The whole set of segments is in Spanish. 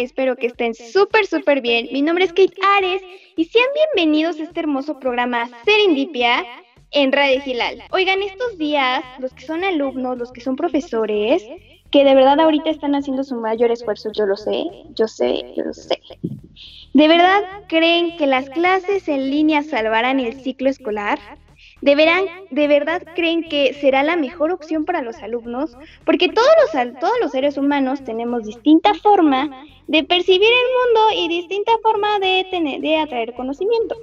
Espero que estén súper, súper bien. Mi nombre es Kate Ares y sean bienvenidos a este hermoso programa Serendipia en Radio Gilal. Oigan, estos días, los que son alumnos, los que son profesores, que de verdad ahorita están haciendo su mayor esfuerzo, yo lo sé, yo sé, yo lo sé. ¿De verdad creen que las clases en línea salvarán el ciclo escolar? ¿De, ¿De verdad creen que será la mejor opción para los alumnos? Porque todos los, todos los seres humanos tenemos distinta forma de percibir el mundo y distinta forma de, tener, de atraer conocimiento.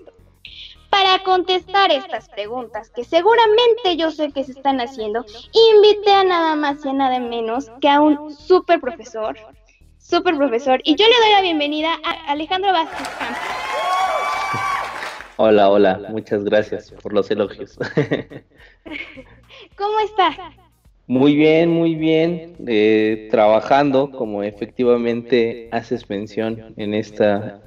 Para contestar estas preguntas que seguramente yo sé que se están haciendo, invité a nada más y a nada menos que a un super profesor, super profesor, y yo le doy la bienvenida a Alejandro Vázquez Campos. Hola, hola, muchas gracias por los elogios. ¿Cómo estás? Muy bien, muy bien, eh, trabajando como efectivamente haces mención en esta,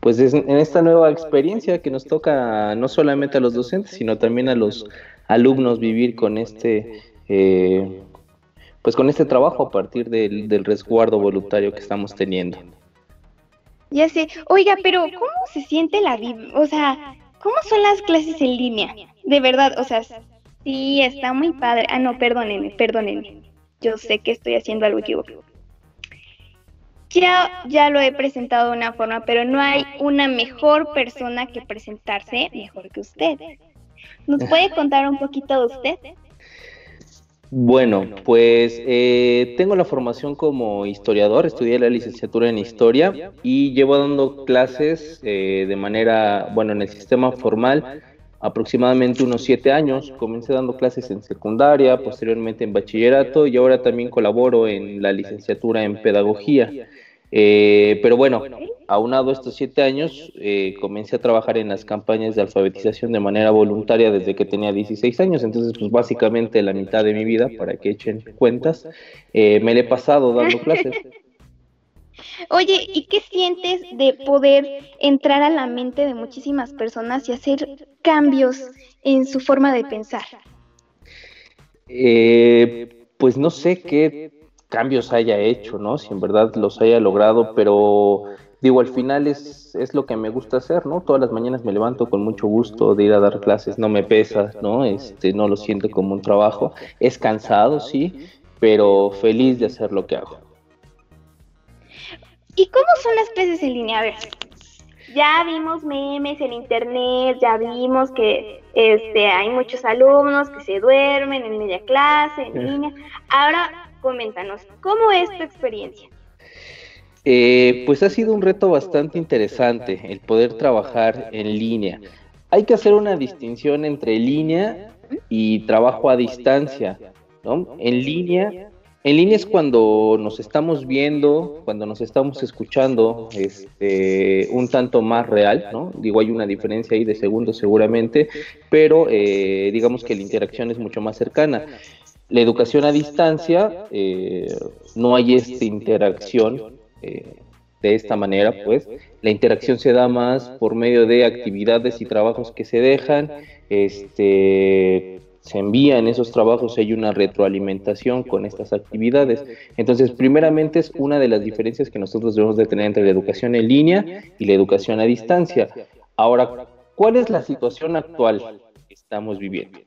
pues en esta nueva experiencia que nos toca no solamente a los docentes, sino también a los alumnos vivir con este, eh, pues con este trabajo a partir del, del resguardo voluntario que estamos teniendo. Ya sé. Oiga, pero ¿cómo se siente la vida? O sea, ¿cómo son las clases en línea? De verdad, o sea, sí, está muy padre. Ah, no, perdónenme, perdónenme. Yo sé que estoy haciendo algo equivocado. Ya, ya lo he presentado de una forma, pero no hay una mejor persona que presentarse mejor que usted. ¿Nos puede contar un poquito de usted? Bueno, pues eh, tengo la formación como historiador, estudié la licenciatura en historia y llevo dando clases eh, de manera, bueno, en el sistema formal aproximadamente unos siete años. Comencé dando clases en secundaria, posteriormente en bachillerato y ahora también colaboro en la licenciatura en pedagogía. Eh, pero bueno, aunado estos siete años, eh, comencé a trabajar en las campañas de alfabetización de manera voluntaria desde que tenía 16 años, entonces pues básicamente la mitad de mi vida, para que echen cuentas, eh, me le he pasado dando clases. Oye, ¿y qué sientes de poder entrar a la mente de muchísimas personas y hacer cambios en su forma de pensar? pues no sé qué cambios haya hecho, ¿no? Si en verdad los haya logrado, pero digo, al final es, es lo que me gusta hacer, ¿no? Todas las mañanas me levanto con mucho gusto de ir a dar clases, no me pesa, ¿no? Este, no lo siento como un trabajo, es cansado, sí, pero feliz de hacer lo que hago. ¿Y cómo son las clases en línea? A ver, ya vimos memes en internet, ya vimos que este, hay muchos alumnos que se duermen en media clase, en línea. Ahora, Coméntanos, ¿cómo es tu experiencia? Eh, pues ha sido un reto bastante interesante el poder trabajar en línea. Hay que hacer una distinción entre línea y trabajo a distancia. ¿no? En línea, en línea es cuando nos estamos viendo, cuando nos estamos escuchando, este, un tanto más real, ¿no? Digo, hay una diferencia ahí de segundos seguramente, pero eh, digamos que la interacción es mucho más cercana la educación a distancia, eh, no hay esta interacción eh, de esta manera, pues la interacción se da más por medio de actividades y trabajos que se dejan, este, se envían esos trabajos, hay una retroalimentación con estas actividades. Entonces, primeramente es una de las diferencias que nosotros debemos de tener entre la educación en línea y la educación a distancia. Ahora, ¿cuál es la situación actual que estamos viviendo?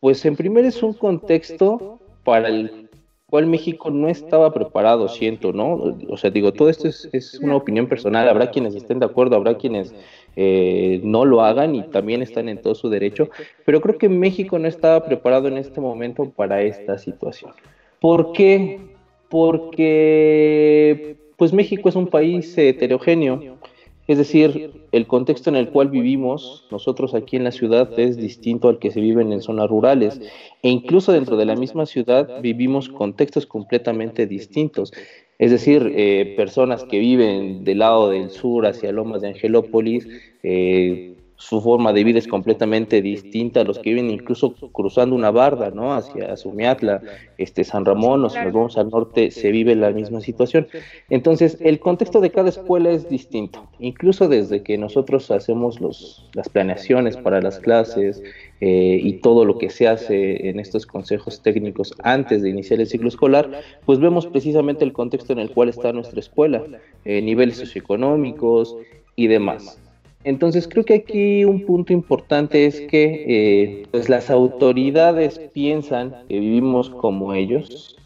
Pues en primer es un contexto para el cual México no estaba preparado, siento, ¿no? O sea, digo, todo esto es, una opinión personal, habrá quienes estén de acuerdo, habrá quienes eh, no lo hagan y también están en todo su derecho, pero creo que México no estaba preparado en este momento para esta situación. ¿Por qué? Porque pues México es un país heterogéneo, es decir, el contexto en el cual vivimos nosotros aquí en la ciudad es distinto al que se vive en zonas rurales. E incluso dentro de la misma ciudad vivimos contextos completamente distintos. Es decir, eh, personas que viven del lado del sur hacia Lomas de Angelópolis, eh, su forma de vida es completamente distinta a los que viven incluso cruzando una barda, ¿no? Hacia Sumiatla, este San Ramón, o si nos vamos al norte, se vive la misma situación. Entonces, el contexto de cada escuela es distinto. Incluso desde que nosotros hacemos los, las planeaciones para las clases eh, y todo lo que se hace en estos consejos técnicos antes de iniciar el ciclo escolar, pues vemos precisamente el contexto en el cual está nuestra escuela, eh, niveles socioeconómicos y demás. Entonces creo que aquí un punto importante es que eh, pues las autoridades piensan que vivimos como ellos,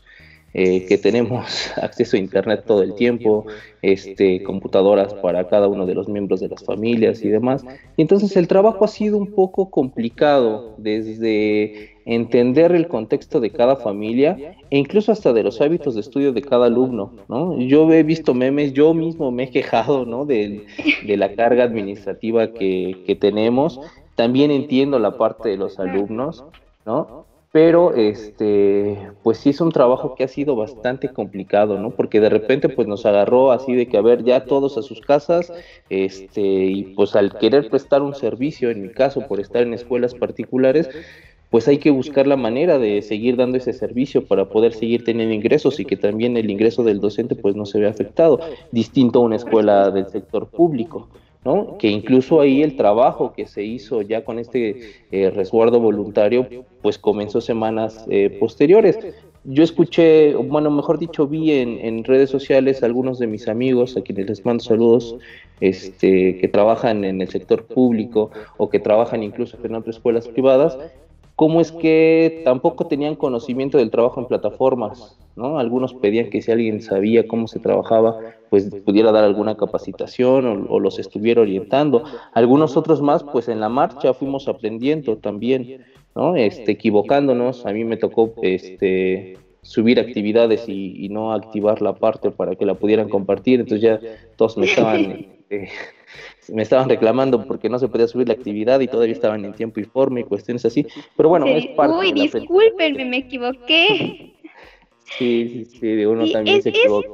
eh, que tenemos acceso a internet todo el tiempo, este, computadoras para cada uno de los miembros de las familias y demás. Y entonces el trabajo ha sido un poco complicado desde entender el contexto de cada familia e incluso hasta de los hábitos de estudio de cada alumno, ¿no? Yo he visto memes, yo mismo me he quejado, ¿no? De, de la carga administrativa que, que tenemos. También entiendo la parte de los alumnos, ¿no? Pero este pues sí es un trabajo que ha sido bastante complicado no porque de repente pues nos agarró así de que a ver ya todos a sus casas este y pues al querer prestar un servicio en mi caso por estar en escuelas particulares pues hay que buscar la manera de seguir dando ese servicio para poder seguir teniendo ingresos y que también el ingreso del docente pues no se vea afectado. Distinto a una escuela del sector público ¿no? Que incluso ahí el trabajo que se hizo ya con este eh, resguardo voluntario, pues comenzó semanas eh, posteriores. Yo escuché, bueno, mejor dicho, vi en, redes sociales algunos de mis amigos, a quienes les mando saludos, este, que trabajan en el sector público o que trabajan incluso en otras escuelas privadas, cómo es que tampoco tenían conocimiento del trabajo en plataformas, ¿no? Algunos pedían que si alguien sabía cómo se trabajaba, pues pudiera dar alguna capacitación o, los estuviera orientando. Algunos otros más, pues en la marcha fuimos aprendiendo también, ¿no? Este, equivocándonos. A mí me tocó, este, subir actividades y, no activar la parte para que la pudieran compartir. Entonces ya todos me estaban, eh, me estaban reclamando porque no se podía subir la actividad y todavía estaban en tiempo informe y cuestiones así. Pero bueno, es parte Uy, discúlpenme, me equivoqué. Sí, sí, sí, uno también se equivoca.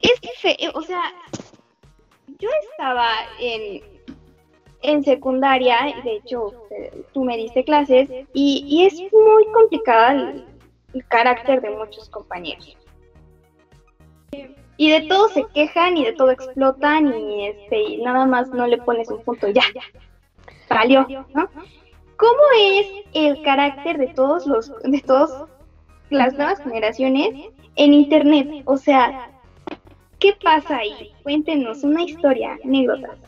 Es que, o sea, yo estaba en, en secundaria, de hecho, tú me diste clases, y, es muy complicado el, carácter de muchos compañeros. Y de todo se quejan y de todo explotan y este nada más no le pones un punto ya. Salió, ¿no? ¿Cómo es el carácter de todos los de todas las nuevas generaciones en internet? O sea, ¿Qué pasa ahí? Cuéntenos una historia, anécdotas.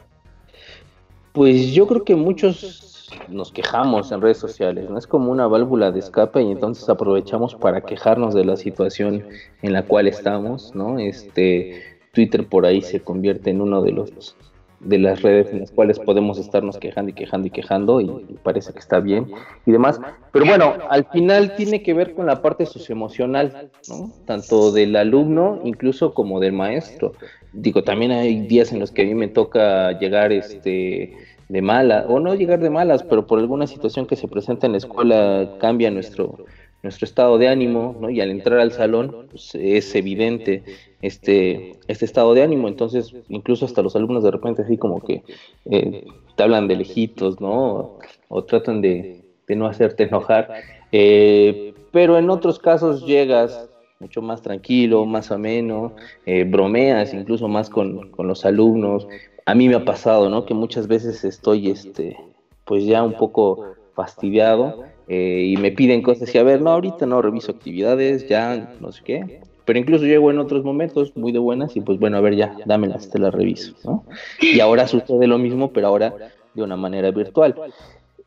Pues yo creo que muchos nos quejamos en redes sociales, ¿no? Es como una válvula de escape y entonces aprovechamos para quejarnos de la situación en la cual estamos, ¿no? Este Twitter por ahí se convierte en uno de los de las redes en las cuales podemos estarnos quejando y quejando y quejando y, parece que está bien y demás. Pero bueno, al final tiene que ver con la parte socioemocional, ¿no? Tanto del alumno incluso como del maestro. Digo, también hay días en los que a mí me toca llegar este de malas, o no llegar de malas, pero por alguna situación que se presenta en la escuela cambia nuestro nuestro estado de ánimo, ¿no? Y al entrar al salón pues, es evidente este, este estado de ánimo, entonces incluso hasta los alumnos de repente así como que eh, te hablan de lejitos, ¿no? O, tratan de, no hacerte enojar, eh, pero en otros casos llegas mucho más tranquilo, más ameno, eh, bromeas incluso más con, con los alumnos. A mí me ha pasado, ¿no? Que muchas veces estoy, este, pues ya un poco fastidiado eh, y me piden cosas y a ver, no, ahorita no reviso actividades, ya no sé qué, pero incluso llego en otros momentos muy de buenas y pues bueno, a ver ya, dámelas, te las reviso, ¿no? Y ahora sucede lo mismo, pero ahora de una manera virtual.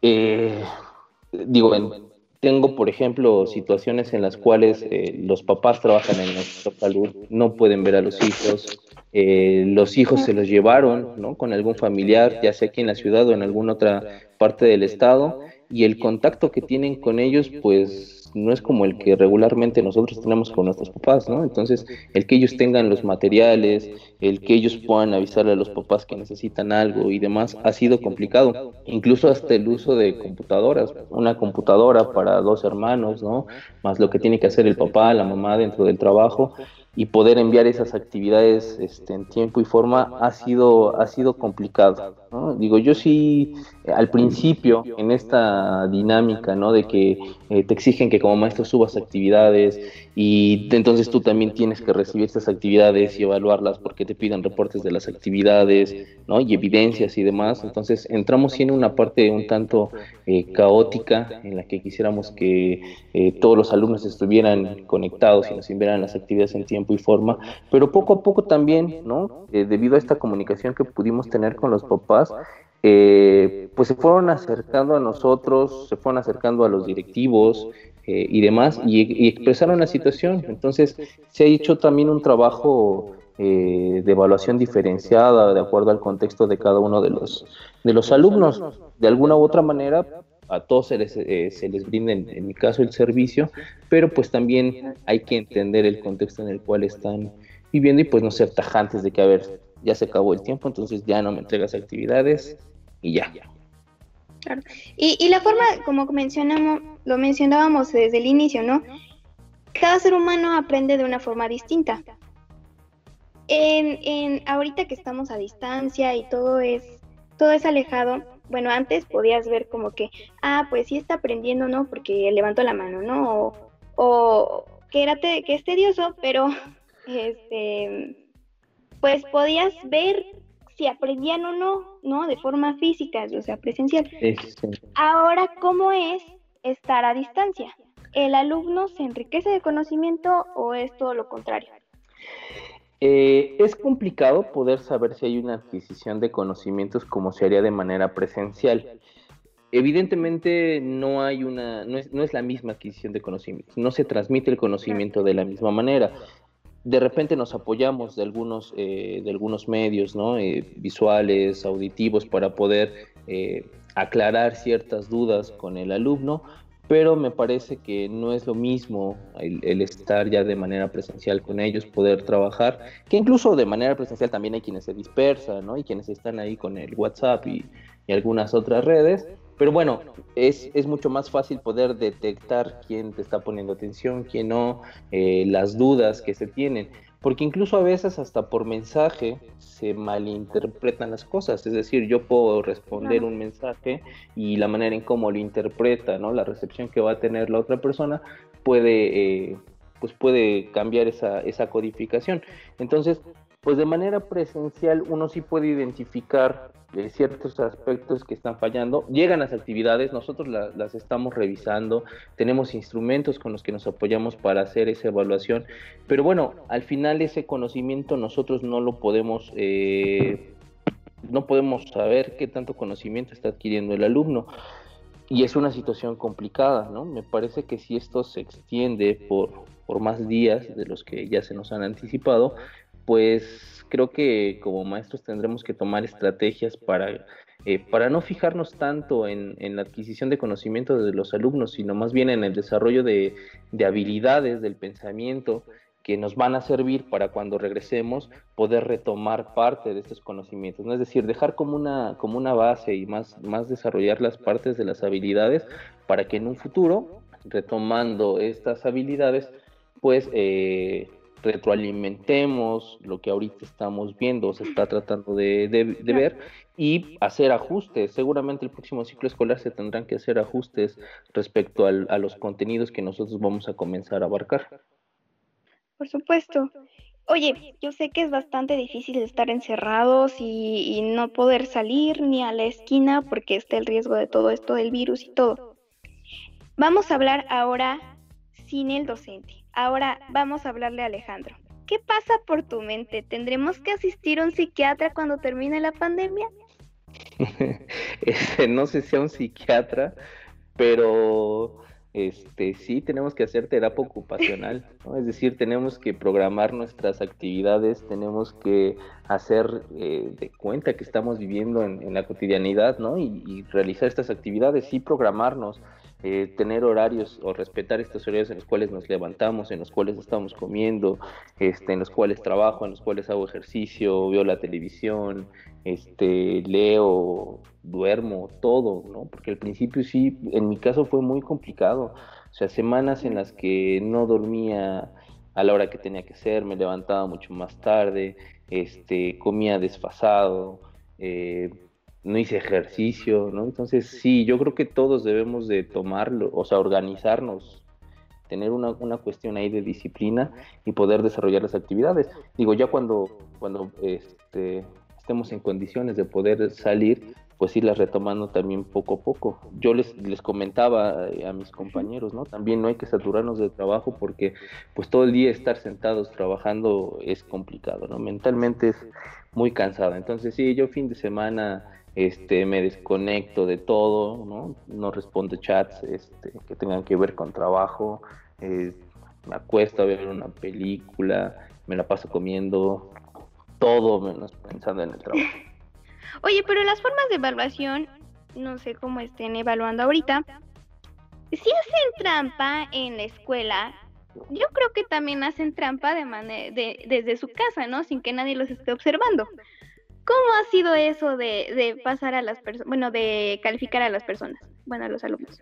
Eh, digo, tengo por ejemplo situaciones en las cuales eh, los papás trabajan en la salud, no pueden ver a los hijos, los hijos se los llevaron, ¿no? Con algún familiar, ya sea aquí en la ciudad o en alguna otra parte del estado y el contacto que tienen con ellos pues no es como el que regularmente nosotros tenemos con nuestros papás, ¿no? Entonces, el que ellos tengan los materiales, el que ellos puedan avisarle a los papás que necesitan algo y demás, ha sido complicado. Incluso hasta el uso de computadoras, una computadora para dos hermanos, ¿no? Más lo que tiene que hacer el papá, la mamá dentro del trabajo y poder enviar esas actividades este, en tiempo y forma ha sido, ha sido complicado. Digo, yo sí, al principio, en esta dinámica, ¿no? De que eh, te exigen que como maestro subas actividades y entonces tú también tienes que recibir estas actividades y evaluarlas porque te piden reportes de las actividades, ¿no? Y evidencias y demás. Entonces entramos en una parte un tanto eh, caótica en la que quisiéramos que eh, todos los alumnos estuvieran conectados y nos enviaran las actividades en tiempo y forma, pero poco a poco también, ¿no? debido a esta comunicación que pudimos tener con los papás, eh, pues se fueron acercando a nosotros, se fueron acercando a los directivos eh, y demás, y, expresaron la situación. Entonces, se ha hecho también un trabajo eh, de evaluación diferenciada de acuerdo al contexto de cada uno de los, de los alumnos. De alguna u otra manera, a todos se les, se les brinda, en, en mi caso, el servicio, pero pues también hay que entender el contexto en el cual están viviendo y pues no ser tajantes de que, a ver, ya se acabó el tiempo, entonces ya no me entregas actividades y ya. Claro. Y, y la forma, como mencionamos, lo mencionábamos desde el inicio, ¿no? Cada ser humano aprende de una forma distinta. En, en, ahorita que estamos a distancia y todo es, todo es alejado, bueno, antes podías ver como que, ah, pues sí está aprendiendo, ¿no? Porque levantó la mano, ¿no? O, o que, era que es tedioso, pero este, pues podías ver si aprendían o no, ¿no? De forma física, o sea, presencial. Ahora, ¿cómo es estar a distancia? ¿El alumno se enriquece de conocimiento o es todo lo contrario? Eh, es complicado poder saber si hay una adquisición de conocimientos como se haría de manera presencial. Evidentemente no hay una, no es, no es la misma adquisición de conocimientos, no se transmite el conocimiento de la misma manera de repente nos apoyamos de algunos, eh, de algunos medios ¿no? Eh, visuales, auditivos, para poder eh, aclarar ciertas dudas con el alumno, pero me parece que no es lo mismo el, estar ya de manera presencial con ellos, poder trabajar, que incluso de manera presencial también hay quienes se dispersan, ¿no? Y quienes están ahí con el WhatsApp y, y algunas otras redes, pero bueno, es, es, mucho más fácil poder detectar quién te está poniendo atención, quién no, eh, las dudas que se tienen. Porque incluso a veces hasta por mensaje se malinterpretan las cosas. Es decir, yo puedo responder un mensaje y la manera en cómo lo interpreta, ¿no? La recepción que va a tener la otra persona puede, eh, pues puede cambiar esa, esa codificación. Entonces, pues de manera presencial uno sí puede identificar ciertos aspectos que están fallando. Llegan las actividades, nosotros las estamos revisando, tenemos instrumentos con los que nos apoyamos para hacer esa evaluación, pero bueno, al final ese conocimiento nosotros no lo podemos... Eh, no podemos saber qué tanto conocimiento está adquiriendo el alumno y es una situación complicada, ¿no? Me parece que si esto se extiende por, por más días de los que ya se nos han anticipado, pues creo que como maestros tendremos que tomar estrategias para, eh, para no fijarnos tanto en, la adquisición de conocimiento de los alumnos, sino más bien en el desarrollo de, habilidades del pensamiento que nos van a servir para cuando regresemos poder retomar parte de estos conocimientos, ¿no? es decir, dejar como una, como una base y más, más desarrollar las partes de las habilidades para que en un futuro, retomando estas habilidades, pues eh, retroalimentemos lo que ahorita estamos viendo, se está tratando de, ver y hacer ajustes. Seguramente el próximo ciclo escolar se tendrán que hacer ajustes respecto a los contenidos que nosotros vamos a comenzar a abarcar. Por supuesto. Oye, yo sé que es bastante difícil estar encerrados y, y no poder salir ni a la esquina porque está el riesgo de todo esto del virus y todo. Vamos a hablar ahora sin el docente. Ahora vamos a hablarle a Alejandro. ¿Qué pasa por tu mente? ¿Tendremos que asistir a un psiquiatra cuando termine la pandemia? Este, no sé si a un psiquiatra, pero este sí tenemos que hacer terapia ocupacional, es decir, tenemos que programar nuestras actividades, tenemos que hacer eh, de cuenta que estamos viviendo en, la cotidianidad, ¿no? Y, y, realizar estas actividades y programarnos. Eh, tener horarios o respetar estos horarios en los cuales nos levantamos, en los cuales estamos comiendo, este, en los cuales trabajo, en los cuales hago ejercicio, veo la televisión, este, leo, duermo, todo, ¿no? Porque al principio sí, en mi caso fue muy complicado, o sea, semanas en las que no dormía a la hora que tenía que ser, me levantaba mucho más tarde, este, comía desfasado, eh, no hice ejercicio, ¿no? Entonces sí, yo creo que todos debemos de tomarlo, o sea, organizarnos, tener una, una cuestión ahí de disciplina y poder desarrollar las actividades. Digo, ya cuando, cuando este, estemos en condiciones de poder salir, pues irlas retomando también poco a poco. Yo les, les comentaba eh, a mis compañeros, ¿no? También no hay que saturarnos de trabajo porque pues todo el día estar sentados trabajando es complicado, ¿no? Mentalmente es muy cansado. Entonces sí, yo fin de semana este me desconecto de todo, ¿no? No respondo chats este, que tengan que ver con trabajo, eh, me acuesto a ver una película, me la paso comiendo, todo menos pensando en el trabajo. Oye, pero las formas de evaluación, no sé cómo estén evaluando ahorita, si hacen trampa en la escuela, yo creo que también hacen trampa de de, desde su casa, ¿no? Sin que nadie los esté observando. ¿Cómo ha sido eso de, de pasar a las personas, bueno, de calificar a las personas, bueno, a los alumnos?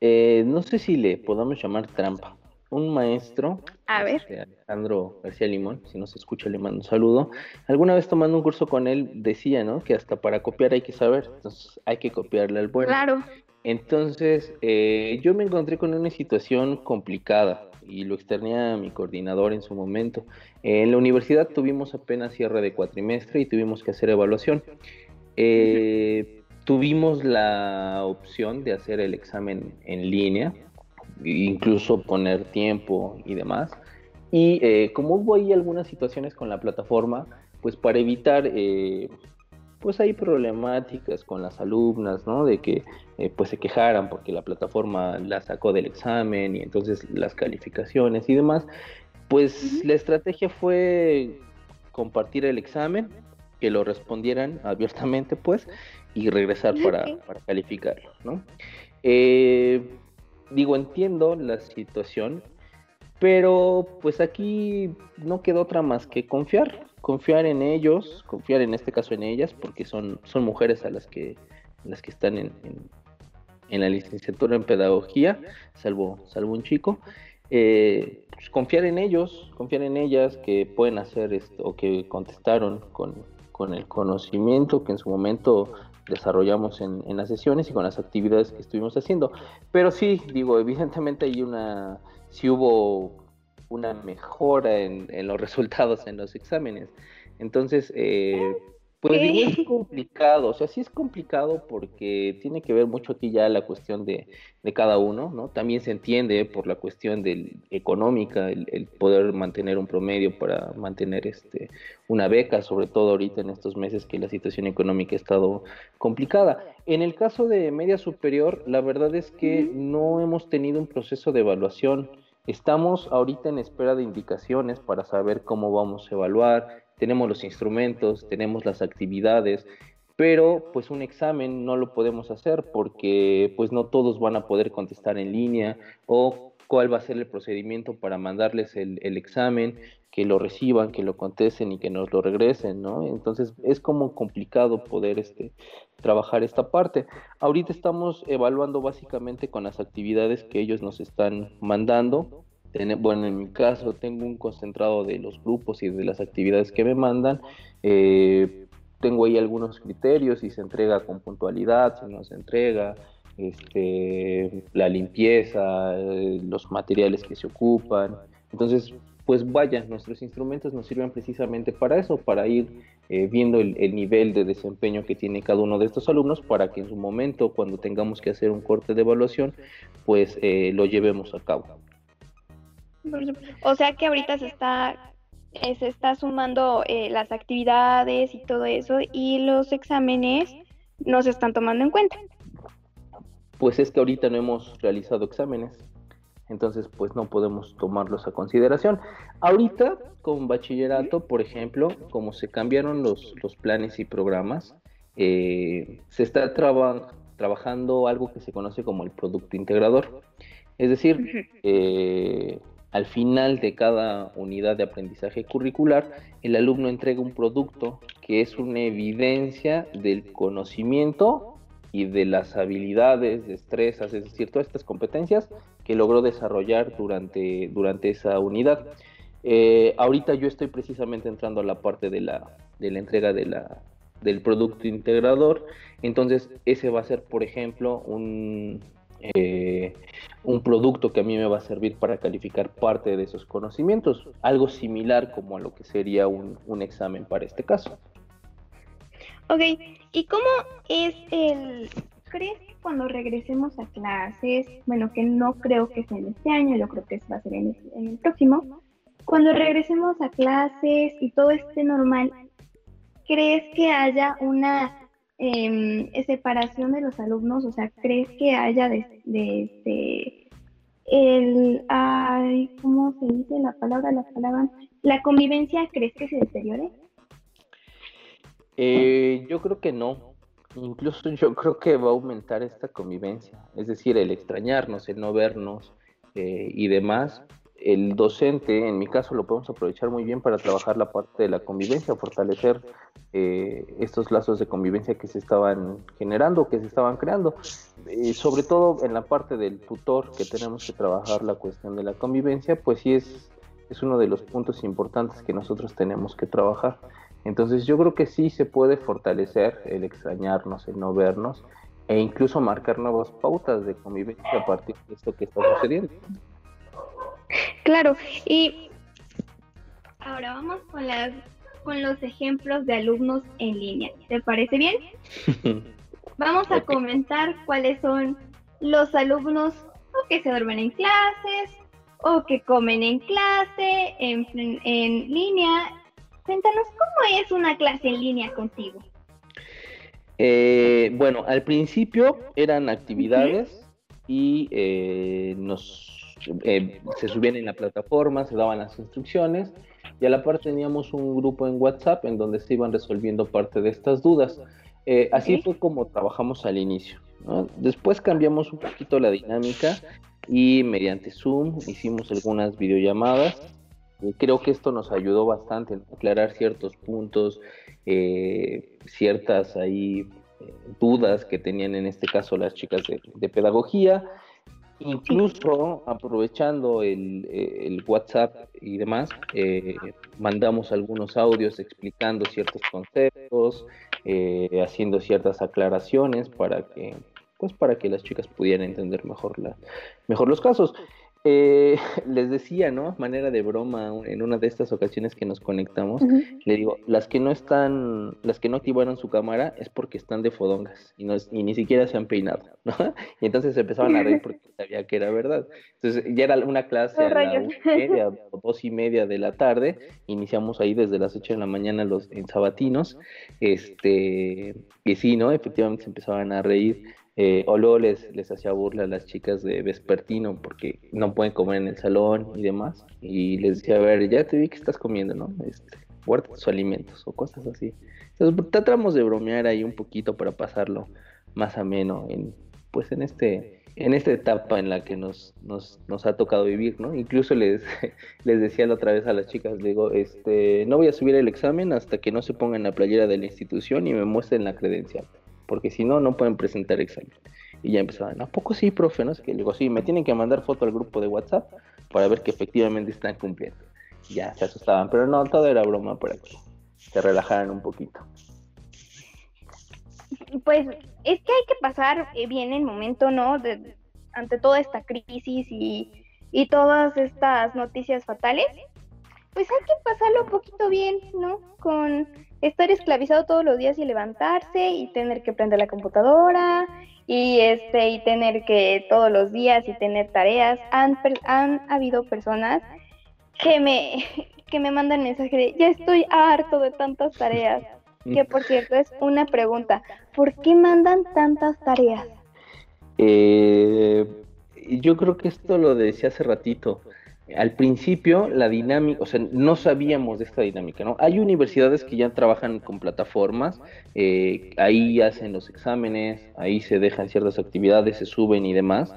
Eh, no sé si le podamos llamar trampa un maestro, a ver. Este, Alejandro García Limón, si no se escucha le mando un saludo. Alguna vez tomando un curso con él decía, ¿no? Que hasta para copiar hay que saber, entonces hay que copiarle al bueno. Claro. Entonces, eh, yo me encontré con una situación complicada y lo externé a mi coordinador en su momento. En la universidad tuvimos apenas cierre de cuatrimestre y tuvimos que hacer evaluación. Eh, tuvimos la opción de hacer el examen en línea, incluso poner tiempo y demás. Y eh, como hubo ahí algunas situaciones con la plataforma, pues para evitar, eh, pues hay problemáticas con las alumnas, ¿no? De que eh, pues se quejaran porque la plataforma la sacó del examen y entonces las calificaciones y demás, pues la estrategia fue compartir el examen, que lo respondieran abiertamente, pues, y regresar para, para calificarlo, ¿no? Eh, digo, entiendo la situación, pero pues aquí no queda otra más que confiar, confiar en ellos, confiar en este caso en ellas, porque son, son mujeres a las que, las que están en, en, la licenciatura en pedagogía, salvo, salvo un chico. Eh, pues, confiar en ellos, confiar en ellas que pueden hacer esto, o que contestaron con, con el conocimiento que en su momento desarrollamos en, las sesiones y con las actividades que estuvimos haciendo. Pero sí, digo, evidentemente hay una, sí hubo una mejora en, en los resultados en los exámenes. Entonces, eh, pues digo, es complicado, o sea, sí es complicado porque tiene que ver mucho aquí ya la cuestión de, de cada uno, ¿no? También se entiende por la cuestión del, económica, el, poder mantener un promedio para mantener este una beca, sobre todo ahorita en estos meses que la situación económica ha estado complicada. En el caso de media superior, la verdad es que no hemos tenido un proceso de evaluación. Estamos ahorita en espera de indicaciones para saber cómo vamos a evaluar, tenemos los instrumentos, tenemos las actividades, pero pues un examen no lo podemos hacer porque pues no todos van a poder contestar en línea o cuál va a ser el procedimiento para mandarles el, examen, que lo reciban, que lo contesten y que nos lo regresen, ¿no? Entonces es como complicado poder este, trabajar esta parte. Ahorita estamos evaluando básicamente con las actividades que ellos nos están mandando bueno, en mi caso tengo un concentrado de los grupos y de las actividades que me mandan. Eh, tengo ahí algunos criterios, y se entrega con puntualidad, si no se entrega, este, la limpieza, eh, los materiales que se ocupan. Entonces, pues vaya, nuestros instrumentos nos sirven precisamente para eso, para ir eh, viendo el, nivel de desempeño que tiene cada uno de estos alumnos, para que en su momento, cuando tengamos que hacer un corte de evaluación, pues lo llevemos a cabo. O sea que ahorita se está, eh, se está sumando eh, las actividades y todo eso y los exámenes no se están tomando en cuenta. Pues es que ahorita no hemos realizado exámenes, entonces pues no podemos tomarlos a consideración. Ahorita con bachillerato, por ejemplo, como se cambiaron los, los planes y programas, eh, se está trabajando algo que se conoce como el producto integrador. Es decir, eh, al final de cada unidad de aprendizaje curricular, el alumno entrega un producto que es una evidencia del conocimiento y de las habilidades, destrezas, es decir, todas estas competencias que logró desarrollar durante, durante esa unidad. Eh, ahorita yo estoy precisamente entrando a la parte de la, de la entrega de la, del producto integrador. Entonces, ese va a ser, por ejemplo, un, eh, un producto que a mí me va a servir para calificar parte de esos conocimientos, algo similar como a lo que sería un, un examen para este caso. Ok, ¿y cómo es el... ¿Crees que cuando regresemos a clases, bueno, que no creo que sea en este año, yo creo que va a ser en el próximo, cuando regresemos a clases y todo esté normal, ¿crees que haya una eh, separación de los alumnos? O sea, ¿crees que haya de, de, el, ay, ¿cómo se dice la palabra? La palabra, la convivencia, ¿crees que se deteriore? Eh, yo creo que no. Incluso yo creo que va a aumentar esta convivencia, es decir, el extrañarnos, el no vernos eh, y demás, el docente, en mi caso, lo podemos aprovechar muy bien para trabajar la parte de la convivencia, fortalecer eh, estos lazos de convivencia que se estaban generando, que se estaban creando. Eh, sobre todo en la parte del tutor, que tenemos que trabajar la cuestión de la convivencia, pues sí es, es uno de los puntos importantes que nosotros tenemos que trabajar. Entonces yo creo que sí se puede fortalecer el extrañarnos, el no vernos, e incluso marcar nuevas pautas de convivencia a partir de esto que está sucediendo. Claro, y ahora vamos con las con los ejemplos de alumnos en línea. ¿Te parece bien? Vamos a comentar cuáles son los alumnos o que se duermen en clases o que comen en clase, en, en línea. Cuéntanos cómo es una clase en línea contigo. Eh, bueno, al principio eran actividades y eh, nos eh, se subían en la plataforma, se daban las instrucciones y a la par teníamos un grupo en WhatsApp en donde se iban resolviendo parte de estas dudas. Eh, así fue como trabajamos al inicio. Después cambiamos un poquito la dinámica y mediante Zoom hicimos algunas videollamadas. Creo que esto nos ayudó bastante a aclarar ciertos puntos, eh, ciertas ahí dudas que tenían en este caso las chicas de pedagogía Incluso aprovechando el, WhatsApp y demás, eh, mandamos algunos audios explicando ciertos conceptos, eh, haciendo ciertas aclaraciones para que, pues, para que las chicas pudieran entender mejor la, mejor los casos. Eh, les decía, ¿no? Manera de broma, en una de estas ocasiones que nos conectamos, le digo, las que no están, las que no activaron su cámara es porque están de fodongas y, no, y ni siquiera se han peinado, ¿no? Y entonces empezaban a reír porque sabía que era verdad. Entonces ya era una clase a las media o dos y media de la tarde, iniciamos ahí desde las ocho de la mañana los en sabatinos, este, y sí, ¿no? Efectivamente se empezaban a reír eh, o luego les, les hacía burla a las chicas de vespertino porque no pueden comer en el salón y demás. Y les decía, a ver, ya te vi que estás comiendo, ¿no? Este, guarda tus alimentos o cosas así. Entonces tratamos de bromear ahí un poquito para pasarlo más ameno en, pues en este en esta etapa en la que nos, nos, nos ha tocado vivir, ¿no? Incluso les, les decía la otra vez a las chicas, digo, este, no voy a subir el examen hasta que no se pongan la playera de la institución y me muestren la credencial porque si no, no pueden presentar examen. Y ya empezaban, ¿a poco sí, profe? No sé qué. Le digo, sí, me tienen que mandar foto al grupo de WhatsApp para ver que efectivamente están cumpliendo. ya se asustaban, pero no, todo era broma para que se relajaran un poquito. Pues es que hay que pasar eh, bien el momento, ¿no? De, ante toda esta crisis y, y todas estas noticias fatales, pues hay que pasarlo un poquito bien, ¿no? Con estar esclavizado todos los días y levantarse y tener que prender la computadora y este y tener que todos los días y tener tareas. Han, han habido personas que me que me mandan mensaje de ya estoy harto de tantas tareas. Que por cierto es una pregunta, ¿por qué mandan tantas tareas? Eh, yo creo que esto lo decía hace ratito al principio la dinámica, o sea, no sabíamos de esta dinámica, ¿no? Hay universidades que ya trabajan con plataformas, eh, ahí hacen los exámenes, ahí se dejan ciertas actividades, se suben y demás,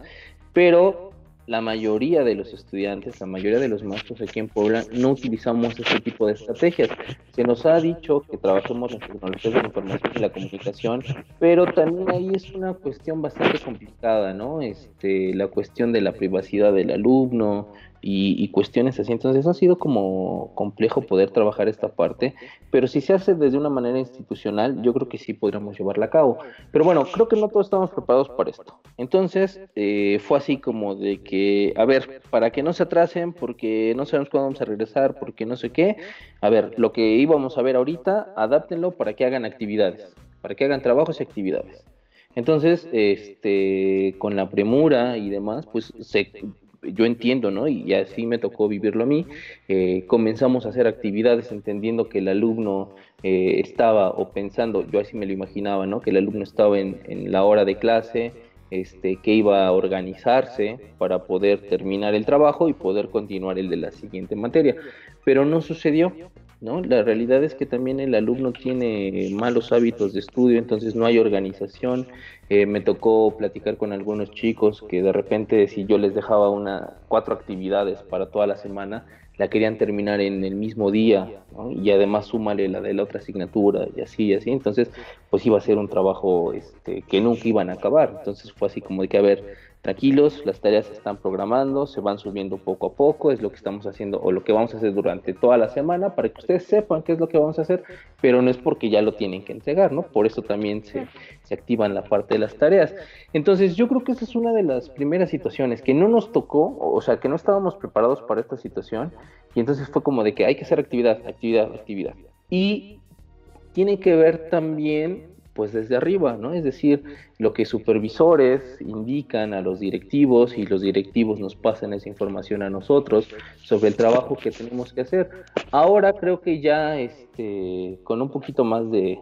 pero la mayoría de los estudiantes, la mayoría de los maestros aquí en Puebla no utilizamos este tipo de estrategias. Se nos ha dicho que trabajemos en tecnologías de la información y la comunicación, pero también ahí es una cuestión bastante complicada, ¿no? Este, la cuestión de la privacidad del alumno, y, cuestiones así. Entonces ha sido como complejo poder trabajar esta parte, pero si se hace desde una manera institucional, yo creo que sí podríamos llevarla a cabo. Pero bueno, creo que no todos estamos preparados para esto. Entonces eh, fue así como de que, a ver, para que no se atrasen, porque no sabemos cuándo vamos a regresar, porque no sé qué, a ver, lo que íbamos a ver ahorita, adáptenlo para que hagan actividades, para que hagan trabajos y actividades. Entonces, este, con la premura y demás, pues se yo entiendo, ¿no? Y así me tocó vivirlo a mí. Eh, comenzamos a hacer actividades entendiendo que el alumno eh, estaba o pensando, yo así me lo imaginaba, ¿no? Que el alumno estaba en, en la hora de clase, este, que iba a organizarse para poder terminar el trabajo y poder continuar el de la siguiente materia. Pero no sucedió, ¿no? La realidad es que también el alumno tiene malos hábitos de estudio, entonces no hay organización. Eh, me tocó platicar con algunos chicos que de repente si yo les dejaba una cuatro actividades para toda la semana, la querían terminar en el mismo día y además súmale la de la otra asignatura y así y así entonces pues iba a ser un trabajo este, que nunca iban a acabar entonces fue así como de que a ver tranquilos, las tareas se están programando, se van subiendo poco a poco, es lo que estamos haciendo o lo que vamos a hacer durante toda la semana para que ustedes sepan qué es lo que vamos a hacer, pero no es porque ya lo tienen que entregar, ¿no? Por eso también se, se activan la parte de las tareas. Entonces yo creo que esa es una de las primeras situaciones que no nos tocó, o sea, que no estábamos preparados para esta situación y entonces fue como de que hay que hacer actividad, actividad, actividad. Y tiene que ver también pues desde arriba, ¿no? Es decir, lo que supervisores indican a los directivos y los directivos nos pasan esa información a nosotros sobre el trabajo que tenemos que hacer. Ahora creo que ya este, con un poquito más de,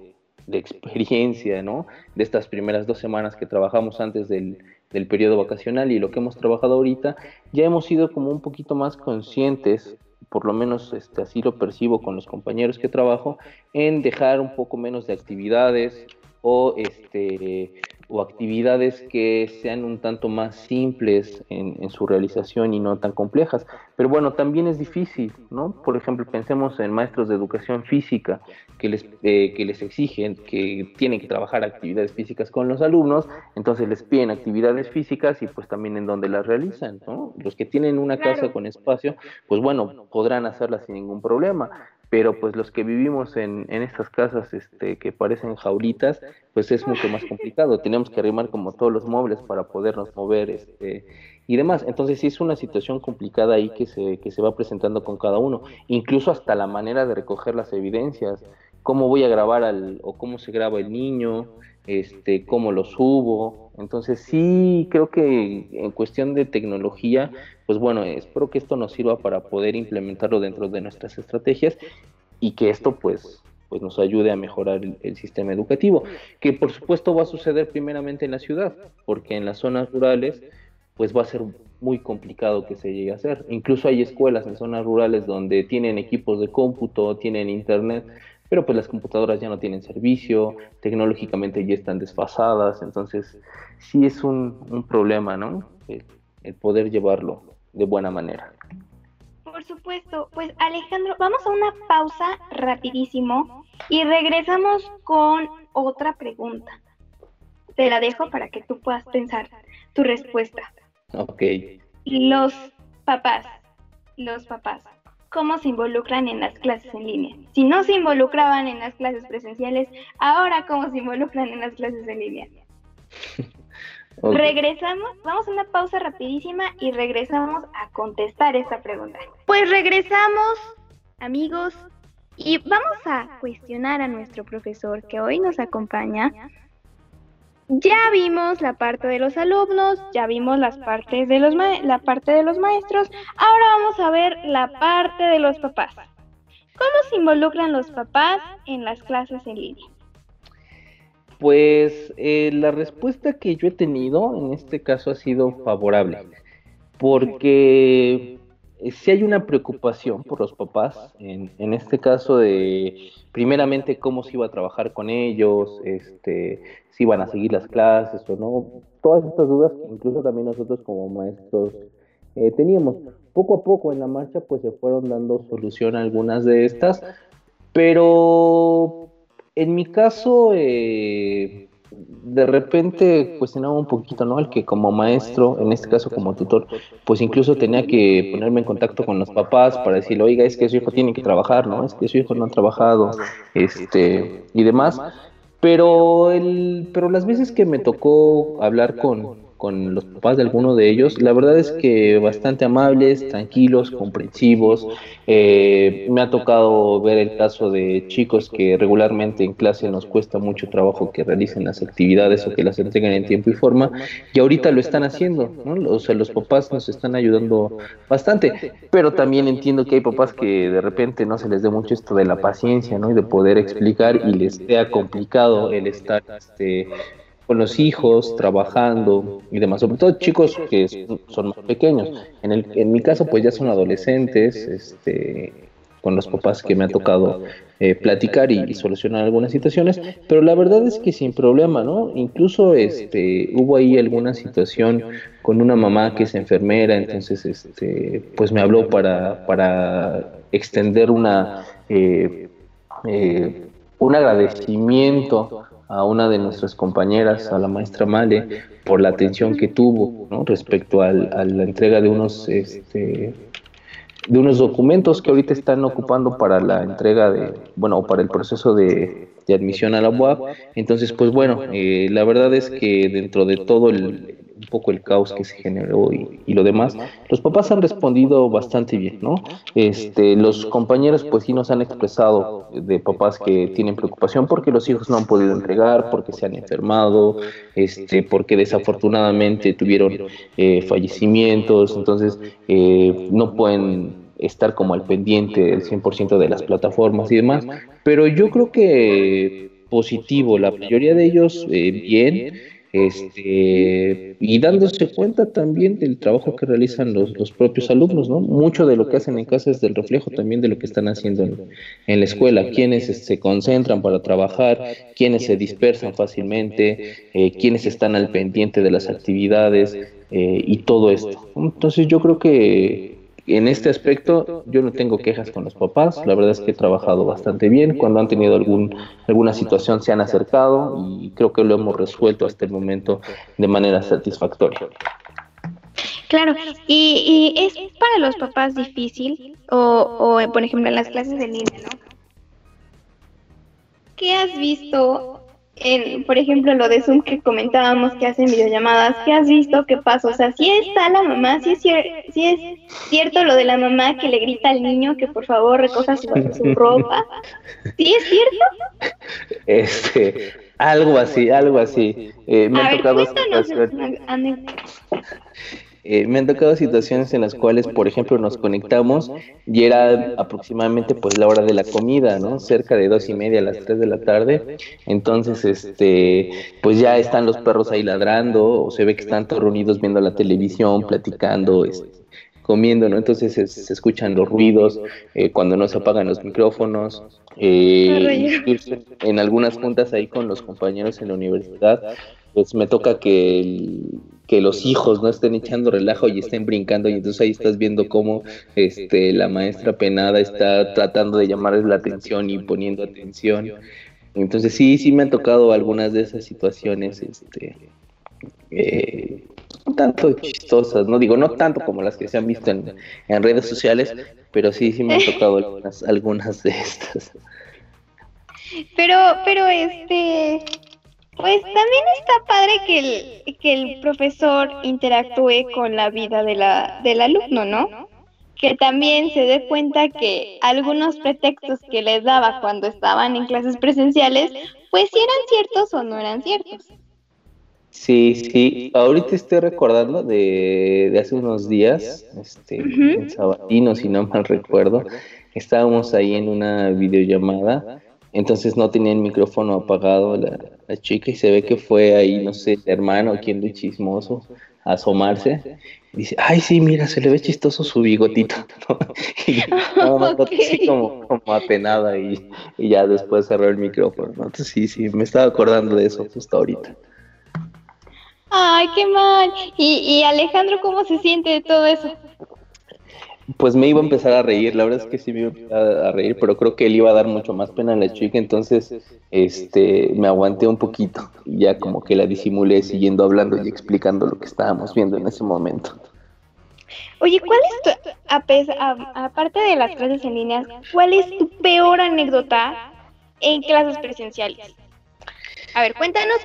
experiencia, ¿no? De estas primeras dos semanas que trabajamos antes del, del periodo vacacional y lo que hemos trabajado ahorita, ya hemos sido como un poquito más conscientes por lo menos este, así lo percibo con los compañeros que trabajo, en dejar un poco menos de actividades, o este o actividades que sean un tanto más simples en, su realización y no tan complejas. Pero bueno, también es difícil, ¿no? Por ejemplo, pensemos en maestros de educación física que les, eh, que les exigen que tienen que trabajar actividades físicas con los alumnos, entonces les piden actividades físicas y pues también en donde las realizan, ¿no? Los que tienen una casa con espacio, pues bueno, podrán hacerlas sin ningún problema pero pues los que vivimos en, en estas casas este, que parecen jaulitas, pues es mucho más complicado. Tenemos que arrimar como todos los muebles para podernos mover este, y demás. Entonces sí es una situación complicada ahí que se, que se va presentando con cada uno. Incluso hasta la manera de recoger las evidencias, cómo voy a grabar al, o cómo se graba el niño, este, cómo lo subo. Entonces sí creo que en cuestión de tecnología, pues bueno, espero que esto nos sirva para poder implementarlo dentro de nuestras estrategias y que esto pues pues nos ayude a mejorar el, sistema educativo, que por supuesto va a suceder primeramente en la ciudad, porque en las zonas rurales pues va a ser muy complicado que se llegue a hacer. Incluso hay escuelas en zonas rurales donde tienen equipos de cómputo, tienen internet, pero pues las computadoras ya no tienen servicio, tecnológicamente ya están desfasadas, entonces sí es un, problema, ¿no? El, poder llevarlo de buena manera. Por supuesto, pues Alejandro, vamos a una pausa rapidísimo y regresamos con otra pregunta. Te la dejo para que tú puedas pensar tu respuesta. Ok. Los papás, los papás, cómo se involucran en las clases en línea. Si no se involucraban en las clases presenciales, ahora cómo se involucran en las clases en línea. Regresamos, vamos a una pausa rapidísima y regresamos a contestar esta pregunta. Pues regresamos, amigos, y vamos a cuestionar a nuestro profesor que hoy nos acompaña ya vimos la parte de los alumnos, ya vimos las partes de los la parte de los maestros, ahora vamos a ver la parte de los papás. ¿Cómo se involucran los papás en las clases en línea? Pues eh, la respuesta que yo he tenido en este caso ha sido favorable, porque eh, si hay una preocupación por los papás, en, en, este caso de primeramente cómo se iba a trabajar con ellos, este, si iban a seguir las clases o no, todas estas dudas que incluso también nosotros como maestros eh, teníamos. Poco a poco en la marcha pues se fueron dando solución a algunas de estas, pero en mi caso eh, de repente cuestionaba un poquito, ¿no? El que como maestro, en este caso como tutor, pues incluso tenía que ponerme en contacto con los papás para decirle, oiga, es que su hijo tiene que trabajar, ¿no? Es que su hijo no ha trabajado, este, y demás. Pero, el, pero las veces que me tocó hablar con, con los papás de alguno de ellos, la verdad es que bastante amables, tranquilos, comprensivos. Eh, me ha tocado ver el caso de chicos que regularmente en clase nos cuesta mucho trabajo que realicen las actividades o que las entreguen en tiempo y forma, y ahorita lo están haciendo, ¿no? O sea, los papás nos están ayudando bastante, pero también entiendo que hay papás que de repente no se les dé mucho esto de la paciencia, ¿no? Y de poder explicar y les sea complicado el estar este, con los hijos, trabajando y demás, sobre todo chicos que son más pequeños. En, el, en mi caso, pues ya son adolescentes, este, con los papás que me ha tocado eh, platicar y, solucionar algunas situaciones, pero la verdad es que sin problema, ¿no? Incluso este, hubo ahí alguna situación con una mamá que es enfermera, entonces este, pues me habló para, para extender una, eh, eh, un agradecimiento a una de nuestras compañeras, a la maestra Male, por la atención que tuvo respecto al, a la entrega de unos, este, de unos documentos que ahorita están ocupando para la entrega de, bueno, para el proceso de, de admisión a la UAP. Entonces, pues bueno, eh, la verdad es que dentro de todo el, un poco el caos que se generó y, lo demás, los papás han respondido bastante bien, ¿no? Este, los compañeros pues sí nos han expresado de papás que tienen preocupación porque los hijos no han podido entregar, porque se han enfermado, este, porque desafortunadamente tuvieron eh, fallecimientos, entonces eh, no pueden estar como al pendiente del 100% de las plataformas y demás, pero yo creo que positivo, la mayoría de ellos eh, bien, este, y dándose cuenta también del trabajo que realizan los, los, propios alumnos, ¿no? Mucho de lo que hacen en casa es del reflejo también de lo que están haciendo en, en la escuela, quienes se concentran para trabajar, quienes se dispersan fácilmente, eh, quienes están al pendiente de las actividades eh, y todo esto. Entonces yo creo que en este aspecto yo no tengo quejas con los papás, la verdad es que he trabajado bastante bien, cuando han tenido algún, alguna situación se han acercado y creo que lo hemos resuelto hasta el momento de manera satisfactoria. Claro, y, es para los papás difícil, o, o por ejemplo en las clases de línea, ¿no? ¿Qué has visto en, por ejemplo, lo de Zoom que comentábamos que hacen videollamadas, ¿qué has visto? ¿Qué pasa? O sea, si está la mamá, si es, si es cierto lo de la mamá que le grita al niño que por favor recoja su, ropa. ¿Sí es cierto? Este, algo así, algo así. Eh, me ha tocado eh, me han tocado situaciones en las cuales, por ejemplo, nos conectamos y era aproximadamente pues la hora de la comida, ¿no? Cerca de dos y media a las tres de la tarde. Entonces, este, pues ya están los perros ahí ladrando o se ve que están todos reunidos viendo la televisión, platicando, comiendo, ¿no? Entonces se, escuchan los ruidos eh, cuando no se apagan los micrófonos. Eh, en algunas juntas ahí con los compañeros en la universidad, pues me toca que el, que los hijos no estén echando relajo y estén brincando y entonces ahí estás viendo cómo este la maestra penada está tratando de llamarles la atención y poniendo atención. Entonces sí sí me han tocado algunas de esas situaciones este eh, tanto chistosas no digo no tanto como las que se han visto en, en redes sociales pero sí sí me han tocado algunas de estas. Pero pero este pues también está padre que el, que el profesor interactúe con la vida de la, del alumno, ¿no? Que también se dé cuenta que algunos pretextos que les daba cuando estaban en clases presenciales, pues si eran ciertos o no eran ciertos. Sí, sí. Ahorita estoy recordando de, de hace unos días, este, en Sabatino, si no mal recuerdo, estábamos ahí en una videollamada entonces no tenía el micrófono apagado la, chica y se ve que fue ahí, no sé, el hermano, quien de chismoso, a asomarse. Y dice, ay, sí, mira, se le ve chistoso su bigotito. y así como, como apenada y, y, ya después cerró el micrófono. Entonces sí, sí, me estaba acordando de eso justo ahorita. Ay, qué mal. ¿Y, y Alejandro cómo se siente de todo eso? Pues me iba a empezar a reír, la verdad es que sí me iba a, reír, pero creo que él iba a dar mucho más pena a la chica, entonces este me aguanté un poquito y ya como que la disimulé siguiendo hablando y explicando lo que estábamos viendo en ese momento. Oye, ¿cuál es tu, aparte de las clases en línea, cuál es tu peor anécdota en clases presenciales? A ver, cuéntanos,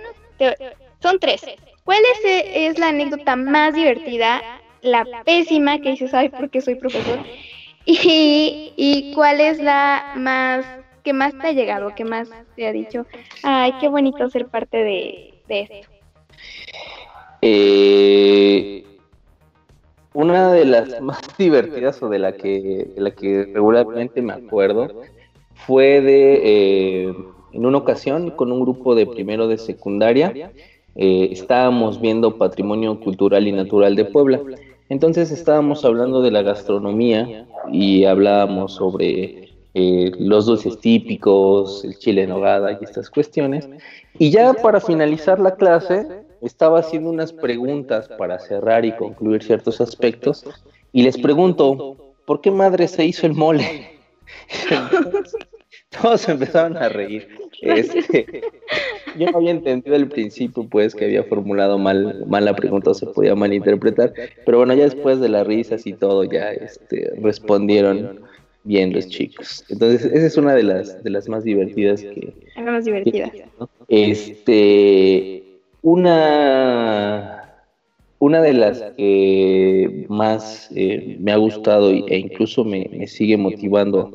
son tres. ¿Cuál es, es la anécdota más divertida la pésima que dices, ay, porque soy profesor? Y, y cuál es la más, que más te ha llegado, que más te ha dicho, ay, qué bonito ser parte de, esto. Eh, una de las más divertidas o de la que, la que regularmente me acuerdo fue de eh, en una ocasión con un grupo de primero de secundaria eh, estábamos viendo patrimonio cultural y natural de Puebla entonces estábamos hablando de la gastronomía y hablábamos sobre eh, los dulces típicos, el chile en nogada y estas cuestiones. Y ya para finalizar la clase, estaba haciendo unas preguntas para cerrar y concluir ciertos aspectos. Y les pregunto, ¿por qué madre se hizo el mole? Todos empezaron a reír. Este, yo no había entendido al principio, pues, que había formulado mal, mal la pregunta o se podía malinterpretar. Pero bueno, ya después de las risas y todo, ya este, respondieron bien los chicos. Entonces, esa es una de las, de las más divertidas que. La más divertida. Este. Una. Una de las que más eh, me ha gustado e incluso me, me sigue motivando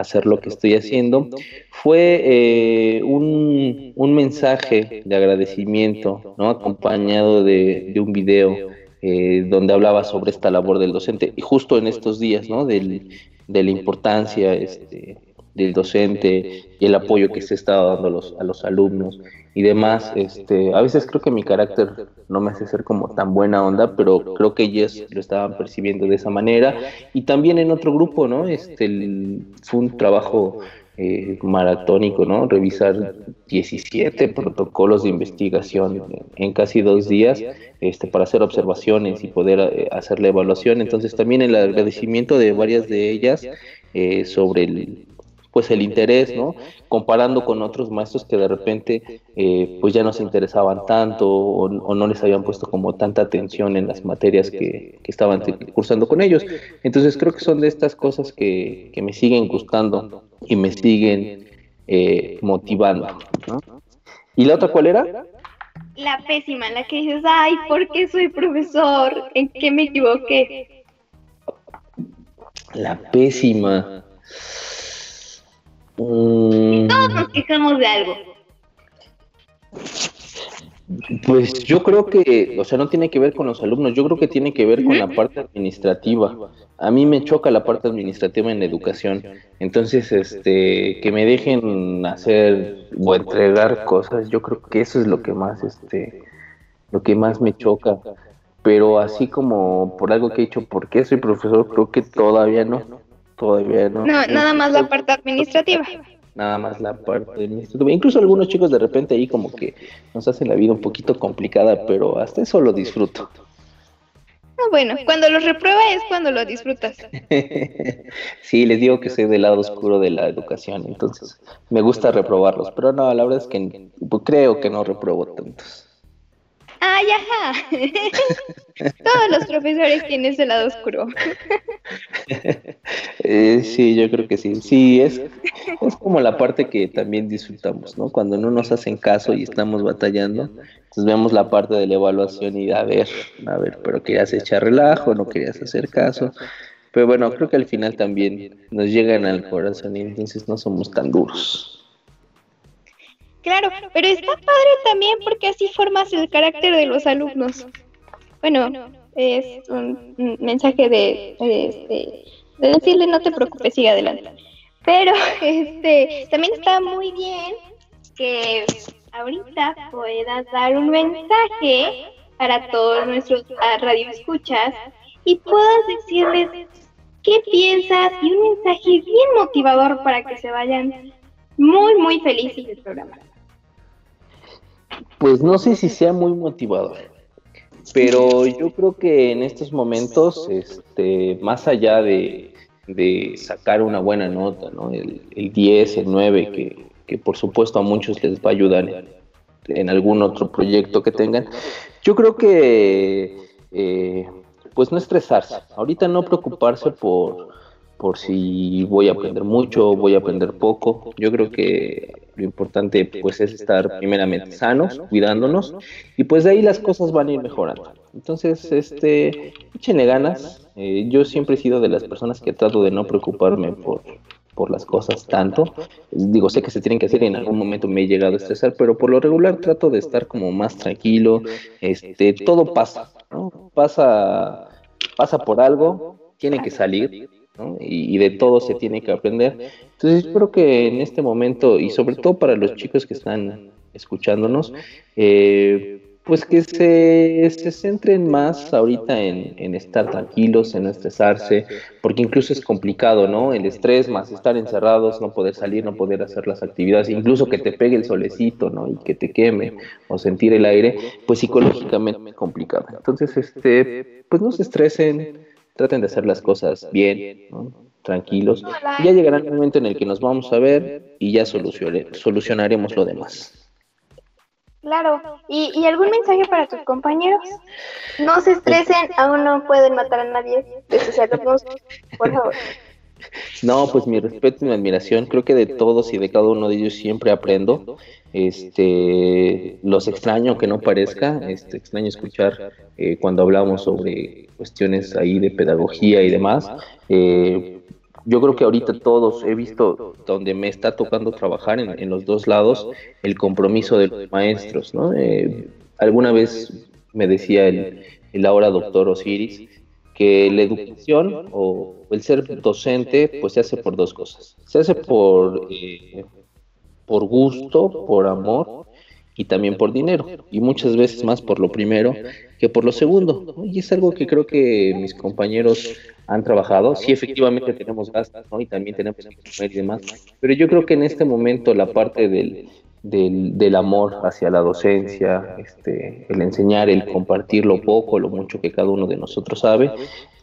hacer lo que estoy haciendo, fue eh, un, un, mensaje de agradecimiento, ¿no? acompañado de, un video eh, donde hablaba sobre esta labor del docente, y justo en estos días, ¿no? Del, de la importancia este, del docente y el apoyo que se está dando a los, a los alumnos y demás. Este, a veces creo que mi carácter no me hace ser como tan buena onda, pero creo que ellos lo estaban percibiendo de esa manera. Y también en otro grupo, ¿no? Este, fue un trabajo eh, maratónico, ¿no? Revisar 17 protocolos de investigación en casi dos días este, para hacer observaciones y poder eh, hacer la evaluación. Entonces también el agradecimiento de varias de ellas eh, sobre el, pues el interés, ¿no? Comparando con otros maestros que de repente eh, pues ya no se interesaban tanto o, no les habían puesto como tanta atención en las materias que, estaban cursando con ellos. Entonces creo que son de estas cosas que, me siguen gustando y me siguen eh, motivando, ¿no? ¿Y la otra cuál era? La pésima, la que dices, ay, ¿por qué soy profesor? ¿En qué me equivoqué? La pésima. Mm. Todos nos quejamos de algo. Pues yo creo que, o sea, no tiene que ver con los alumnos, yo creo que tiene que ver con la parte administrativa. A mí me choca la parte administrativa en la educación. Entonces, este, que me dejen hacer o entregar cosas, yo creo que eso es lo que más, este, lo que más me choca. Pero así como por algo que he dicho, ¿por qué soy profesor? Creo que todavía no. Todavía no. No, nada más la parte administrativa. Nada más la parte administrativa. Incluso algunos chicos de repente ahí como que nos hacen la vida un poquito complicada, pero hasta eso lo disfruto. Ah, bueno, cuando los reprueba es cuando lo disfrutas. sí, les digo que soy del lado oscuro de la educación, entonces me gusta reprobarlos, pero no, la verdad es que creo que no repruebo tantos. ¡Ay, ajá! Todos los profesores tienen ese lado oscuro. Eh, sí, yo creo que sí. Sí, es, es como la parte que también disfrutamos, ¿no? Cuando no nos hacen caso y estamos batallando, entonces vemos la parte de la evaluación y a ver, a ver, pero querías echar relajo, no querías hacer caso. Pero bueno, creo que al final también nos llegan al corazón y entonces no somos tan duros. Claro, pero está padre también porque así formas el carácter de los alumnos. Bueno, es un mensaje de, de, decirle no te preocupes, sigue adelante. Pero este también está muy bien que ahorita puedas dar un mensaje para todos nuestros radioescuchas y puedas decirles qué piensas y un mensaje bien motivador para que se vayan muy, muy felices del programa. Pues no sé si sea muy motivador, Pero yo creo que en estos momentos, este, más allá de, sacar una buena nota, ¿no? el, 10, el 9, que, que, por supuesto a muchos les va a ayudar en, algún otro proyecto que tengan, yo creo que eh, pues no estresarse, ahorita no preocuparse por, por si voy a aprender mucho voy a aprender poco. Yo creo que lo importante pues es estar primeramente sanos, cuidándonos y pues de ahí las cosas van a ir mejorando. Entonces, este, échenle ganas. Eh, yo siempre he sido de las personas que trato de no preocuparme por, por las cosas tanto. Digo, sé que se tienen que hacer y en algún momento me he llegado a estresar, pero por lo regular trato de estar como más tranquilo. Este, todo pasa, ¿no? Pasa, pasa por algo, tiene que salir y, de todo se tiene que aprender. Entonces, espero que en este momento, y sobre todo para los chicos que están escuchándonos, eh, pues que se, se, centren más ahorita en, en, estar tranquilos, en no estresarse, porque incluso es complicado, ¿no? El estrés más estar encerrados, no poder salir, no poder hacer las actividades, incluso que te pegue el solecito, ¿no? Y que te queme o sentir el aire, pues psicológicamente complicado. Entonces, este, pues no se estresen, traten de hacer las cosas bien, tranquilos. ya llegará el momento en el que nos vamos a ver y ya solucionaremos lo demás. Claro, ¿Y, algún mensaje para tus compañeros? No se estresen, aún no pueden matar a nadie por favor. No, pues mi respeto y mi admiración, creo que de todos y de cada uno de ellos siempre aprendo. Este, los extraño, que no parezca, este, extraño escuchar eh, cuando hablamos sobre cuestiones ahí de pedagogía y demás. Eh, yo creo que ahorita todos he visto donde me está tocando trabajar en, los dos lados el compromiso de los maestros, ¿no? Eh, alguna vez me decía el, el ahora doctor Osiris que la educación o el ser docente pues se hace por dos cosas. Se hace por por gusto, por amor y también por dinero, y muchas veces más por lo primero que por lo segundo. Y es algo que creo que mis compañeros han trabajado. Sí, efectivamente tenemos gastos y también tenemos que comer y demás, pero yo creo que en este momento la parte del, del, del, amor hacia la docencia, este, el enseñar, el compartir lo poco, lo mucho que cada uno de nosotros sabe,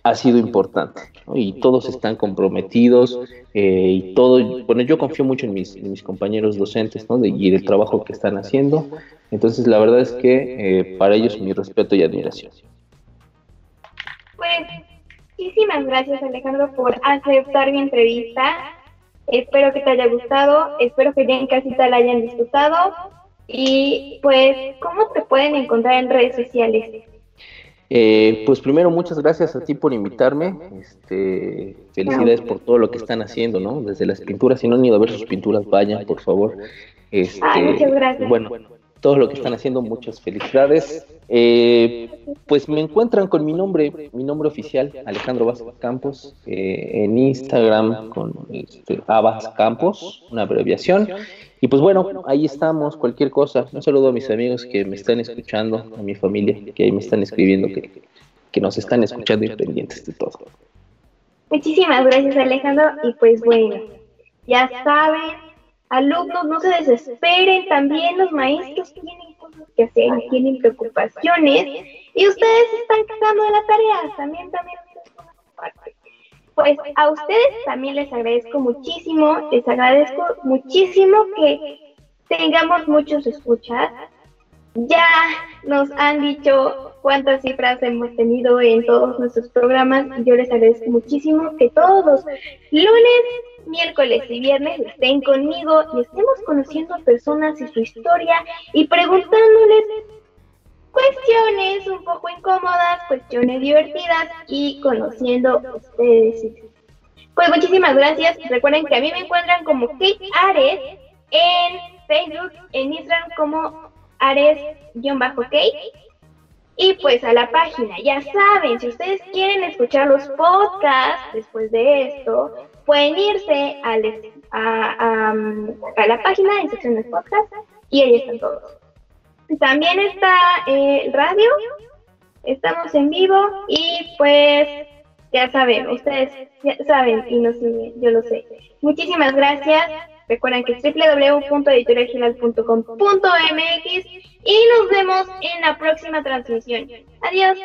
ha sido importante y todos están comprometidos eh, y todo, bueno, yo confío mucho en mis, mis compañeros docentes ¿no? y del trabajo que están haciendo, entonces la verdad es que eh, para ellos mi respeto y admiración. Pues muchísimas gracias Alejandro por aceptar mi entrevista, espero que te haya gustado, espero que ya en casita la hayan disfrutado y pues, ¿cómo te pueden encontrar en redes sociales? Eh, pues primero, muchas gracias a ti por invitarme. Este, felicidades por todo lo que están haciendo, ¿no? Desde las pinturas, si no han ido a ver sus pinturas, vayan, por favor. Este, muchas gracias. Bueno, todo lo que están haciendo, muchas felicidades. Eh, pues me encuentran con mi nombre, mi nombre oficial, Alejandro Vázquez Campos, eh, en Instagram con este, Abas Campos, una abreviación. Y pues bueno, ahí estamos, cualquier cosa. Un saludo a mis amigos que me están escuchando, a mi familia que ahí me están escribiendo, que, que nos están escuchando y pendientes de todo. Muchísimas gracias Alejandro. Y pues bueno, ya saben, alumnos no se desesperen, también los maestros tienen cosas que hacer, tienen preocupaciones. Y ustedes están cagando de la tarea, también, también pues a ustedes también les agradezco muchísimo, les agradezco muchísimo que tengamos muchos escuchas. Ya nos han dicho cuántas cifras hemos tenido en todos nuestros programas yo les agradezco muchísimo que todos lunes, miércoles y viernes estén conmigo y estemos conociendo personas y su historia y preguntándoles cuestiones un poco incómodas, cuestiones divertidas y conociendo a ustedes. Pues muchísimas gracias. Recuerden que a mí me encuentran como Kate Ares en Facebook, en Instagram como Ares-Kate. Y pues a la página, ya saben, si ustedes quieren escuchar los podcasts después de esto, pueden irse a, a, a, la página de sección de podcast y ahí están todos. También está eh, radio, estamos en vivo y pues ya saben, ustedes ya saben y no siguen, yo lo sé. Muchísimas gracias. Recuerden que es www.editorialgilal.com.mx y nos vemos en la próxima transmisión. Adiós.